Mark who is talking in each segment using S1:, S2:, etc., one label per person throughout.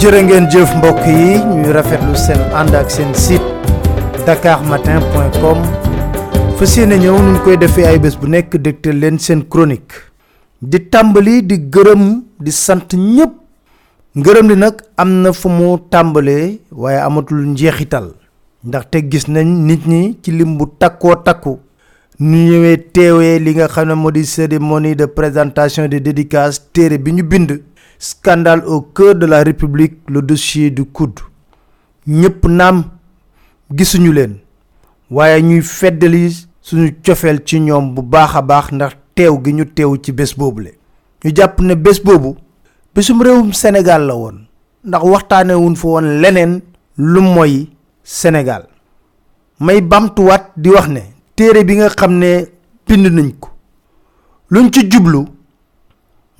S1: jërë ngeen jëf mbokk yi. Ñuy rafetlu seen ànd ak seen site dakarmatin.com fas yéene ñëw nu koy defee ay bés bu nekk dégtal leen seen chronique. Di tàmbali di gërëm di sant ñëpp ngërëm li nag am na fu mu tàmbalee waaye amatul njeexital. Ndaxte gis nañ nit ñi ci lim bu takkoo takku. Ñu ñëwee teewee li nga xam ne moo di cérémonie de présentation de dédicace téere bi ñu bind scandale au cœur de la république le dossier du coude. Ñëpp naam gisuñu leen. Waaye ñuy feddali suñu cofeel ci ñoom bu baax a baax ndax teew gi ñu teew ci bés ne bés boobu bésum réewum sénégal la woon ndax waxtaane wuñ fa woon leneen lu sénégal. May bamtuwaat di wax ne téere bi nga xam jublu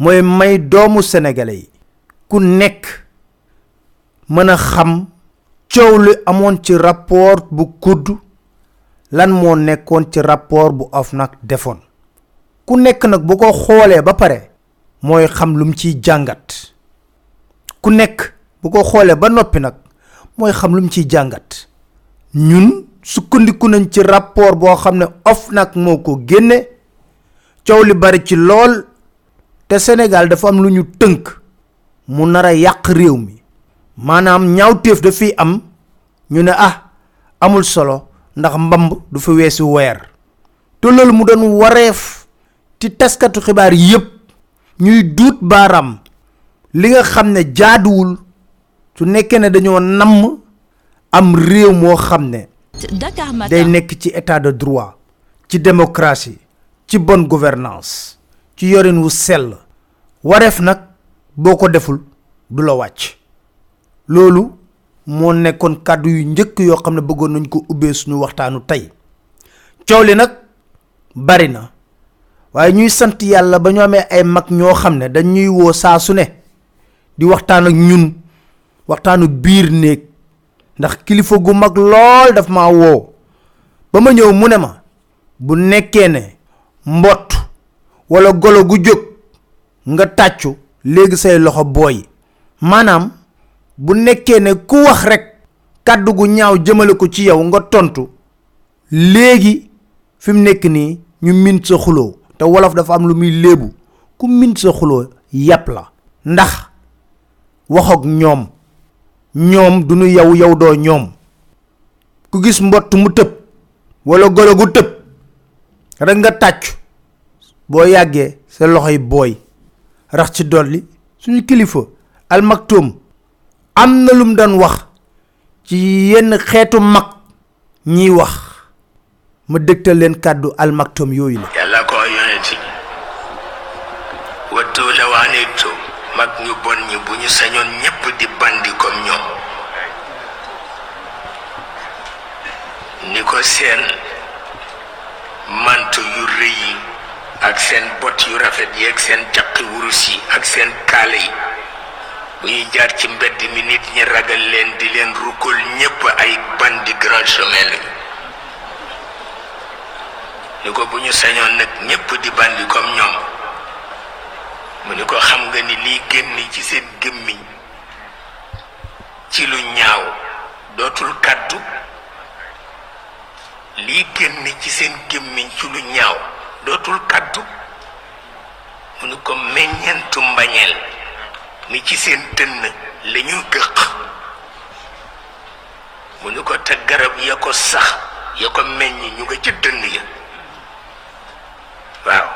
S1: mooy may doomu sénégalais yi ku nekk mën a xam coow li ci rapport bu kudd lan moo nekkoon ci rapport bu OFNAC defoon. ku nekk nag bu ko xoolee ba pare mooy xam lum ciy jàngat. ku nekk bu ko xoolee ba noppi nag mooy xam lum ciy jàngat. ñun sukkandiku nañ ci rapport boo xam ne OFNAC moo ko génne. bari ci lool te Sénégal dafa am lu ñu tënk. Mu nar a yàq réew mi. Maanaam ñaawteef dafiy am. Ñu ne ah amul solo. Ndax mbamb du fa weesu weer. Te loolu mu doon wareef ci taskatu xibaar yépp. Ñuy duut baaraam. Li nga xam ne jaaduwul. Su nekkee ne dañoo namm am réew moo xam ne day nekk ci état de droit ci démocratie ci bonne gouvernance ci yorin wu sell. Wareef nag boo ko deful du la wàcc. Loolu moo nekkoon kàddu yu njëkk yoo xam ne bëggoon nañ ko ubbee suñu waxtaanu tey. Coow li nag bari na waaye ñuy sant yàlla ba ñu amee ay mag ñoo xam ne dañuy woo saa su ne di waxtaan ak ñun waxtaanu biir néeg. Ndax kilifa gu mag lool daf ma woo. Ba ma ñëw mu ne ma bu ne wala golo gu jóg nga tàccu léegi say loxo booy. maanaam bu nekkee ne ku wax rek kàddu gu ñaaw jëmale ko ci yow nga tontu léegi fi mu nekk nii ñu min sa xuloo te wolof dafa am lu muy léebu ku min sa xuloo yàpp la. ndax waxook ñoom ñoom du ñu yow yow doo ñoom. ku gis mbott mu tëb wala golo gu tëb rek nga tàccu boo yàggee sa loxoy booy rax ci dolli suñu kilifa almaktoom am na lum doon wax ci yenn xeetu mag ñiy wax ma dégtal leen kàddu almaktoom yooyu la.
S2: Yàlla ko yonenti wattu la waanittu mag ñu bon ñi bu ñu sañoon di bandi comme ñoom. Ni ko seen mantu yu rëy ak seen bot yu rafet yi ak seen caqi wurus yi ak seen kaala yi. bu ñuy jaar ci mbedd mi nit ñi ragal leen di leen ñépp ay bandi grand chemin lañu. ni ko bu ñu sañoon nag ñépp di bandi comme ñoom mu ni ko xam nga ni lii génn ci seen gémmiñ ci lu ñaaw dootul kàddu. lii génn ci seen gémmiñ ci lu ñaaw dootul kàddu mu ni ko meññentu mbañeel mi ci seen dënn la ñu gëq mu ni ko te garab ya ko sax ya. Ko meññ ñu nga ca dënn ya waaw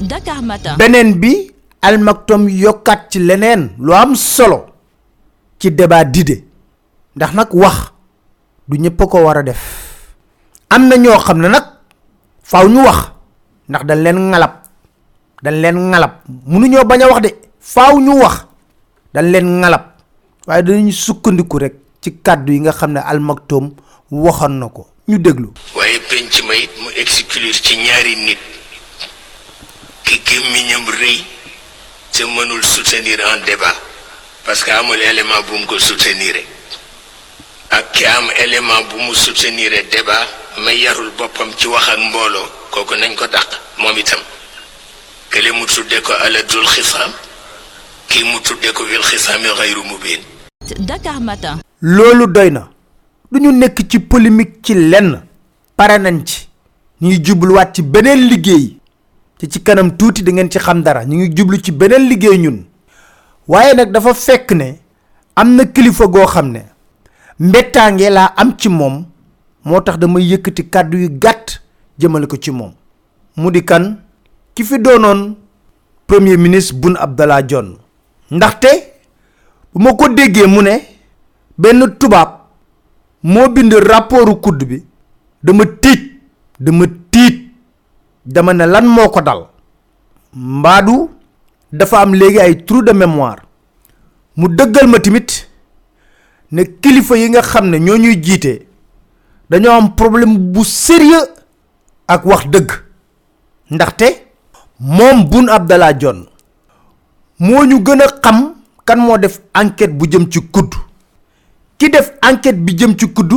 S3: Dakar Matin.
S1: beneen bi almaktom yokkaat ci leneen lu am solo ci débat d'idée ndax nag wax du ñëpp a ko war a def. Am na ñoo xam ne nag faaw ñu wax ndax dañ leen ngalab. Dañ leen ngalab. Mënuñoo bañ a wax de. Faaw ñu wax. Dañ leen ngalab. Waaye dañuy sukkandiku rek ci kàddu yi nga xam ne almaktom waxoon na ko. Ñu déglu.
S2: Waaye penc ma mu exclure ci ñaari nit. Ki gémmiñam rëy te mënul soutenir un débat. Parce que amul élément bu mu ko soutenir. Ak ki am élément bu mu soutenir débat mais yarul boppam ci wax ak mbooloo kooku nañ ko dàq moom itam. Kële mu tudde ko aladul xisaam kii mu tudde ko wil xisaami xayru mubin.
S3: Dakar Matin.
S1: loolu doy na. Du ñu nekk ci polémique ci lenn. Pare nañ ci. Ñu ngi jubluwaat ci beneen liggéey. Te ci kanam tuuti da ngeen ci xam dara. Ngi jublu ci beneen liggéey ñun. Waaye nag dafa fekk ne am na kilifa goo xam ne mbettaange laa am ci moom. Moo tax damay yëkkati kàddu yu gàtt jëmale ko ci moom mu di kan ki fi premier ministre Boun Abdallah Dionne. Ndaxte bu ma ko déggee mu ne benn tubaab bind rapportu kudd bi dama tiit dama tiit dama ne lan moo ko dal. Mbaadu dafa am léegi ay trou de mémoire. Mu dëggal ma tamit ne kilifa yi nga xam ne ñoo ñuy jiite dañoo am problème bu sérieux ak wax dëgg ndaxte moom Boun Abdallah Dionne moo ñu gën xam kan moo def enquête bu jëm ci kudd ki def enquête bi jëm ci kudd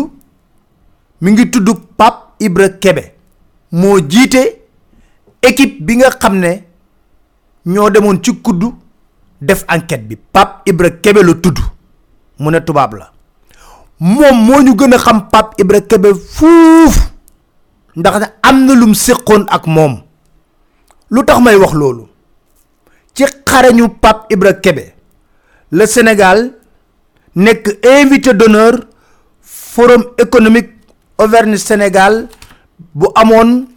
S1: mi ngi tudd Pape Ibra Kebe moo jiite équipe bi nga xam ne ñoo demoon ci kudd def enquête bi. Pape Ibra Kebe la tudd. Mu ne tubaab la. Moom moo ñu xam Pape Ibra Kebe fuuf. Ndax am na lum séqoon ak moom lu tax may wax loolu ci xarañu Pape Ibra Kebe le Sénégal nekk invité d'honneur forum économique Auvergne Sénégal bu amoon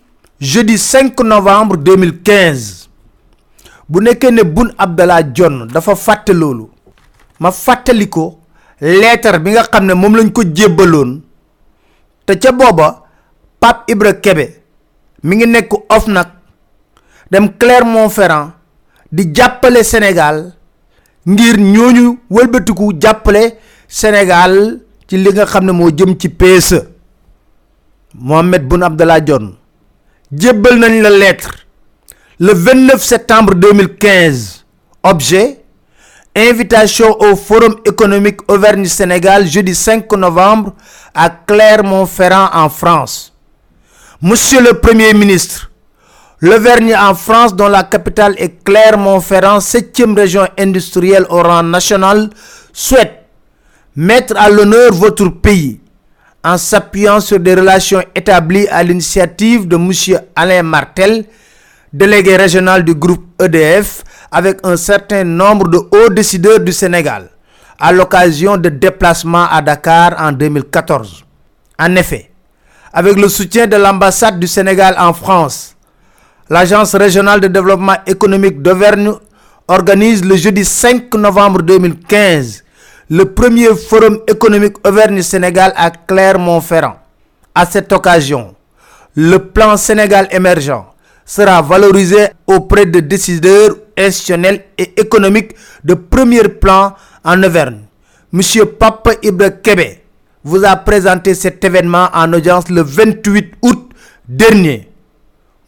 S1: jeudi 5 novembre 2015 bu nekkee ne Boun Abdallah Dionne dafa fàtte loolu ma fàttali ko lettre bi nga xam ne moom lañ ko jébbaloon. Te ca booba Pape Ibra Kebe mi ngi nekk OFNAC dem Clermont-Ferrand di jàppale Sénégal ngir ñooñu wëlbatiku jàppale Sénégal ci li nga xam jëm PSE Mohamed Boun Abdallah Dionne jébbal nañ la lettre le 29 septembre 2015 objet invitation au forum économique Auvergne Sénégal jeudi 5 novembre à Clermont-Ferrand en France. Monsieur le Premier ministre L'Auvergne en France, dont la capitale est Clermont-Ferrand, septième région industrielle au rang national, souhaite mettre à l'honneur votre pays en s'appuyant sur des relations établies à l'initiative de M. Alain Martel, délégué régional du groupe EDF, avec un certain nombre de hauts décideurs du Sénégal, à l'occasion de déplacements à Dakar en 2014. En effet, avec le soutien de l'ambassade du Sénégal en France, l'Agence régionale de développement économique d'Auvergne organise le jeudi 5 novembre 2015 le premier forum économique Auvergne-Sénégal à Clermont-Ferrand. À cette occasion, le plan Sénégal émergent sera valorisé auprès de décideurs institutionnels et économiques de premier plan en Auvergne. Monsieur Papa Ibra Kebe vous a présenté cet événement en audience le 28 août dernier.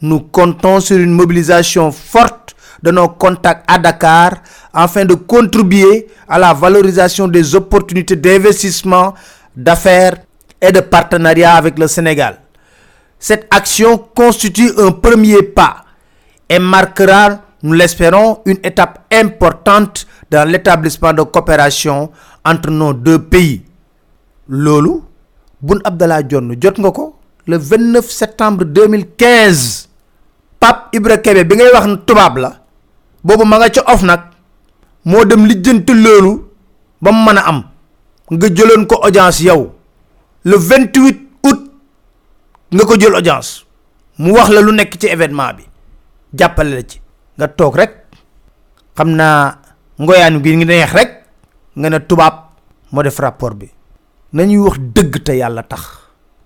S1: Nous comptons sur une mobilisation forte de nos contacts à Dakar afin de contribuer à la valorisation des opportunités d'investissement, d'affaires et de partenariat avec le Sénégal. Cette action constitue un premier pas et marquera, nous l'espérons, une étape importante dans l'établissement de coopération entre nos deux pays. Lolo, Boun Abdallah ko le 29 septembre 2015 Pape Ibra Kebe bi ngay wax ne tubaab la boobu ma nga ca of nag moo dem lijjanti loolu ba mu am. Nga jëloon ko audience yow le 28 août nga ko jël audience mu wax la lu nekk ci événement bi jàppale la ci. Nga toog rek xam naa ngoyaanu gi ngi neex rek nga ne tubaab moo def rapport bi. Nañuy wax dëgg te yàlla tax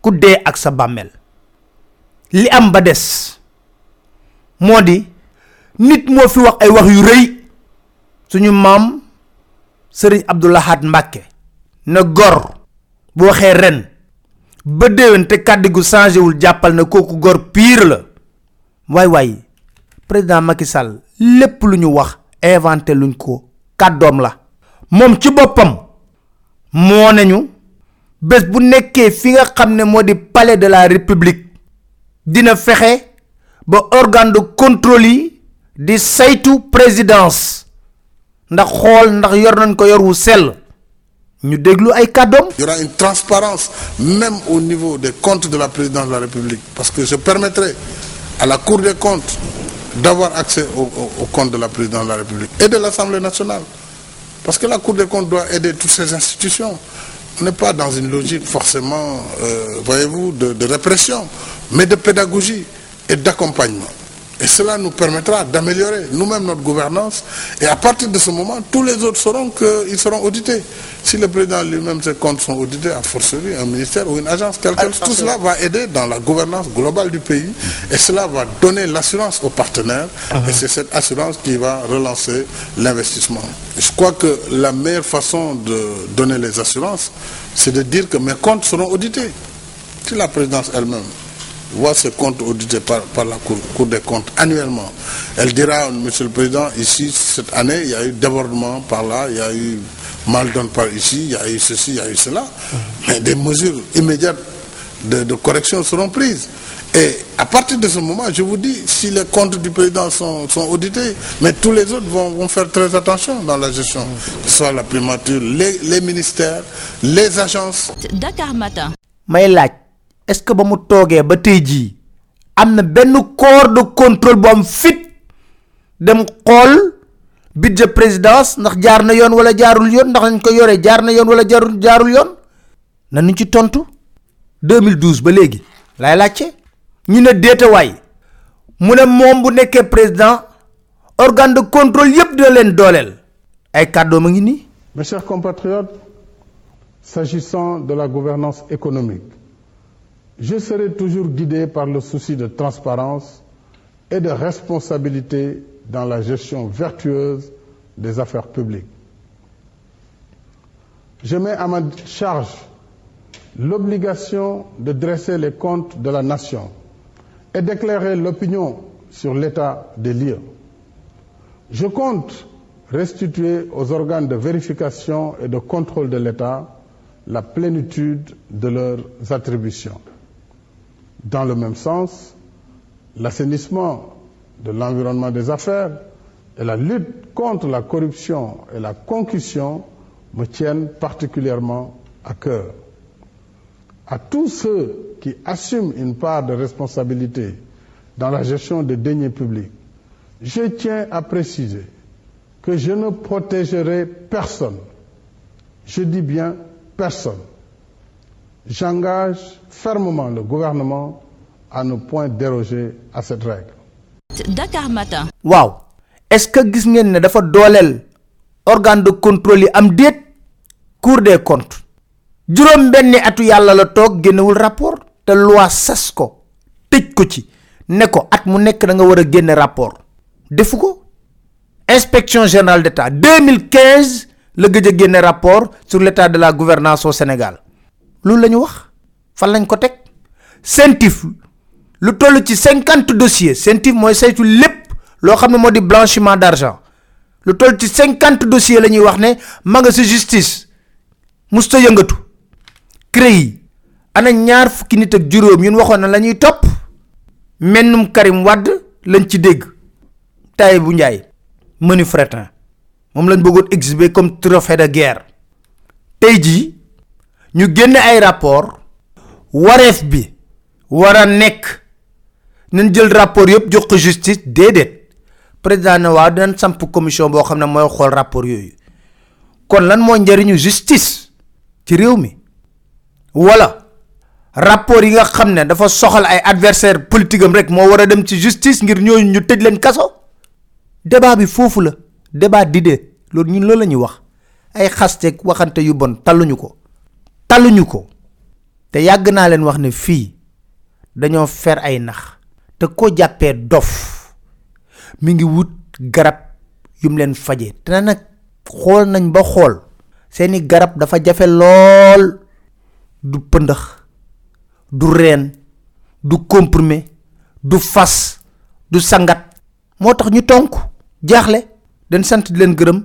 S1: ku ak sa bàmmeel. Li am ba des moo di nit moo fi wax ay wax yu rëy. Suñu maam sëriñ Abdoulahat Mbàkke na gor bu waxee ren ba te gu wul jàppal na kooku gor pire la. Waay waay président Macky Sall lépp lu ñu wax inventé luñ ko kàddoom la. Moom ci boppam moo nañu bés bu nekkee fi nga xam ne moo di palais de la république dina fexe ba organe de contrôle yi di présidence ndax xool ndax yor
S4: Il y aura une transparence même au niveau des comptes de la présidence de la République. Parce que je permettrai à la Cour des comptes d'avoir accès au- au- aux comptes de la présidence de la République et de l'Assemblée nationale. Parce que la Cour des comptes doit aider toutes ces institutions. On n'est pas dans une logique forcément, euh, voyez-vous, de répression, mais de pédagogie et d'accompagnement. Et cela nous permettra d'améliorer nous-mêmes notre gouvernance. Et à partir de ce moment, tous les autres sauront qu'ils seront audités. Si le président lui-même, ses comptes sont audités, à forcerie, un ministère ou une agence, quelle qu'elle soit, tout cela va aider dans la gouvernance globale du pays. Et cela va donner l'assurance aux partenaires. Et c'est cette assurance qui va relancer l'investissement. Je crois que la meilleure façon de donner les assurances, c'est de dire que mes comptes seront audités. Si la présidence elle-même voit ses comptes audités par, par la cour, Cour des comptes annuellement, elle dira, Monsieur le Président, ici, cette année, il y a eu débordement par là, il y a eu mal donne par ici, il y a eu ceci, il y a eu cela. Mais des mesures immédiates de, de correction seront prises. Et à partir de ce moment, je vous dis, si les comptes du président sont, sont audités, mais tous les autres vont, vont faire très attention dans la gestion, que ce soit la primature, les, les ministères, les agences,
S3: Dakar Matin.
S1: May laaj est ce que ba corps de contrôle bu am fit dem présidence ndax jaar na yoon wala jaarul yoon ndax nañ ko yore jaar na yoon wala jaarul jaarul yoon? Nañu ci tontu. 2012 ba ñu organe de contrôle yépp dina
S5: Mes chers compatriotes, s'agissant de la gouvernance économique, je serai toujours guidé par le souci de transparence et de responsabilité dans la gestion vertueuse des affaires publiques. Je mets à ma charge l'obligation de dresser les comptes de la nation et d'éclairer l'opinion sur l'état des lieux. Je compte restituer aux organes de vérification et de contrôle de l'État la plénitude de leurs attributions. Dans le même sens, l'assainissement de l'environnement des affaires et la lutte contre la corruption et la concussion me tiennent particulièrement à cœur. À tous ceux qui assument une part de responsabilité dans la gestion des deniers publics, je tiens à préciser que je ne protégerai personne. Je dis bien personne. J'engage fermement le gouvernement à ne point déroger à cette règle.
S3: Dakar Matin.
S1: waaw. Est-ce que gis ngeen ne dafa dooleel organe de contrôle yi am déet? Cour des comptes. Juróom benni atu yàlla la toog génnewul rapport te loi sas ko tëj ko ci ne ko at mu nekk da nga war a génne rapport. Defu ko. Inspection générale d'état 2015 la gëj a génne rapport sur l'état de la gouvernance au Sénégal loolu la ñu wax fan lañ ko teg? CENTIF lu toll ci 50 dossiers. CENTIF mooy saytu lépp loo xam ne moo di blanchiment d'argent. Lu toll ci 50 dossiers la ñuy wax ne ma nga si justice. Musta yëngatu. CREI. Ana ñaar fukki nit ak juróom yun waxoon na la ñuy topp. Mennum Karim Wade lañ ci dégg. Tay bu njaay menu fretin moom lañ bëggoon exhiber comme trophée de guerre. Tey jii ñu génne ay rapport wareef bi war a nekk nañ jël rapport yëpp jox ko justice déedéet. Président ne waaw dinañ samp commission boo xam ne mooy xool rapport yooyu. Kon lan justice ci réew mi? Wala rapport yi nga xam ne dafa soxal ay adversaire politique am rek moo war dem ci justice ngir ñooñu ñu tëj leen kaso? Débat bi foofu la. Débat d'idée loolu ñun loolu la ñuy wax. Ay xasteeg waxante yu bon talluñu ko talluñu ko. Te yàgg naa leen wax ne fii dañoo fer ay nax. Te ko jàppee dof mi ngi wut garab yum leen faje te nag xool nañ ba xool seeni garab dafa jafe lool. Du pëndëx du reen du comprimé du fas du sangat. Moo tax ñu tonk jaaxle. Den sant di leen gërëm.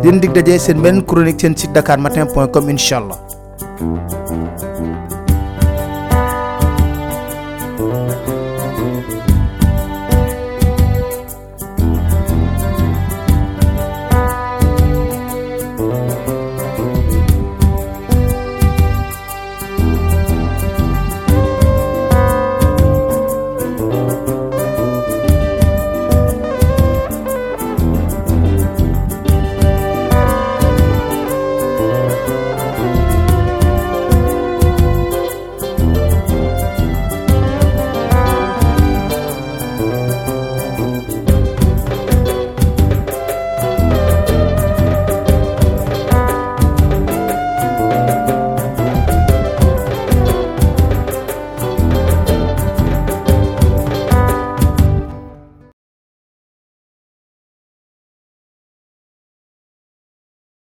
S1: Di leen dig daje seen benn chronique seen site dakarmatin point com Thank you.